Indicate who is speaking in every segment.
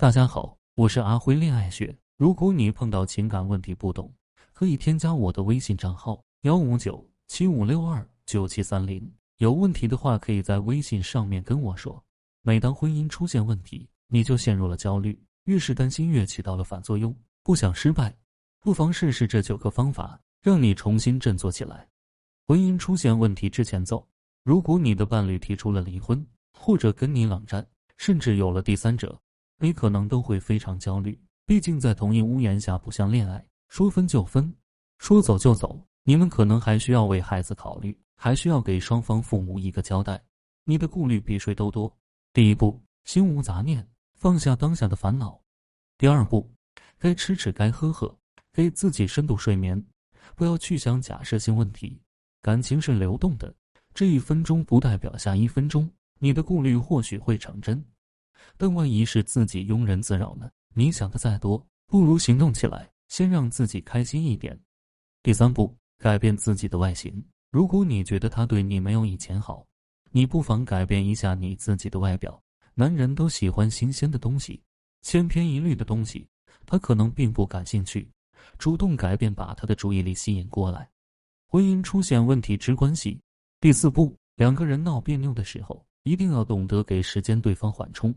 Speaker 1: 大家好，我是阿辉恋爱学。如果你碰到情感问题不懂，可以添加我的微信账号幺五九七五六二九七三零。有问题的话，可以在微信上面跟我说。每当婚姻出现问题，你就陷入了焦虑，越是担心，越起到了反作用。不想失败，不妨试试这九个方法，让你重新振作起来。婚姻出现问题之前奏：如果你的伴侣提出了离婚，或者跟你冷战，甚至有了第三者。你可能都会非常焦虑，毕竟在同一屋檐下不像恋爱，说分就分，说走就走。你们可能还需要为孩子考虑，还需要给双方父母一个交代。你的顾虑比谁都多。第一步，心无杂念，放下当下的烦恼。第二步，该吃吃，该喝喝，给自己深度睡眠，不要去想假设性问题。感情是流动的，这一分钟不代表下一分钟，你的顾虑或许会成真。但万一是自己庸人自扰呢？你想的再多，不如行动起来，先让自己开心一点。第三步，改变自己的外形。如果你觉得他对你没有以前好，你不妨改变一下你自己的外表。男人都喜欢新鲜的东西，千篇一律的东西，他可能并不感兴趣。主动改变，把他的注意力吸引过来。婚姻出现问题之关系。第四步，两个人闹别扭的时候，一定要懂得给时间对方缓冲。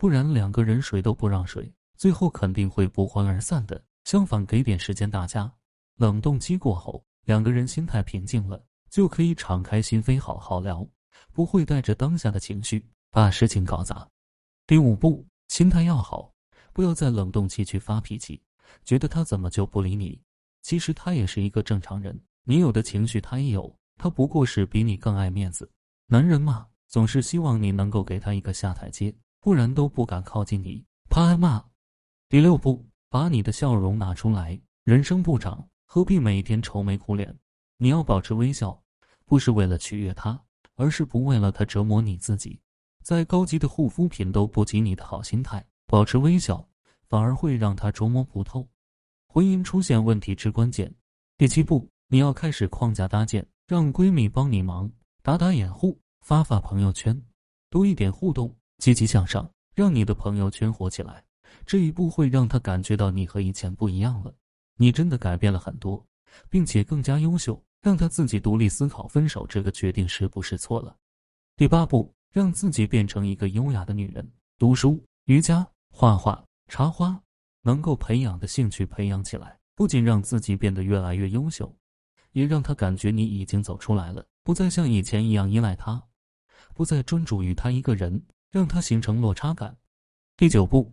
Speaker 1: 不然两个人谁都不让谁，最后肯定会不欢而散的。相反，给点时间大家，冷冻期过后，两个人心态平静了，就可以敞开心扉好好聊，不会带着当下的情绪把事情搞砸。第五步，心态要好，不要在冷冻期去发脾气，觉得他怎么就不理你？其实他也是一个正常人，你有的情绪他也有，他不过是比你更爱面子。男人嘛，总是希望你能够给他一个下台阶。不然都不敢靠近你，怕挨骂。第六步，把你的笑容拿出来。人生不长，何必每天愁眉苦脸？你要保持微笑，不是为了取悦他，而是不为了他折磨你自己。再高级的护肤品都不及你的好心态。保持微笑，反而会让他琢磨不透。婚姻出现问题之关键。第七步，你要开始框架搭建，让闺蜜帮你忙，打打掩护，发发朋友圈，多一点互动。积极向上，让你的朋友圈火起来。这一步会让他感觉到你和以前不一样了，你真的改变了很多，并且更加优秀。让他自己独立思考分手这个决定是不是错了。第八步，让自己变成一个优雅的女人。读书、瑜伽、画画、插花，能够培养的兴趣培养起来，不仅让自己变得越来越优秀，也让他感觉你已经走出来了，不再像以前一样依赖他，不再专注于他一个人。让他形成落差感。第九步，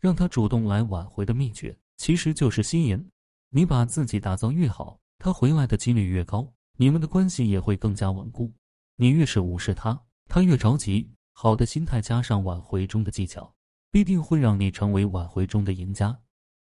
Speaker 1: 让他主动来挽回的秘诀，其实就是吸引。你把自己打造越好，他回来的几率越高，你们的关系也会更加稳固。你越是无视他，他越着急。好的心态加上挽回中的技巧，必定会让你成为挽回中的赢家。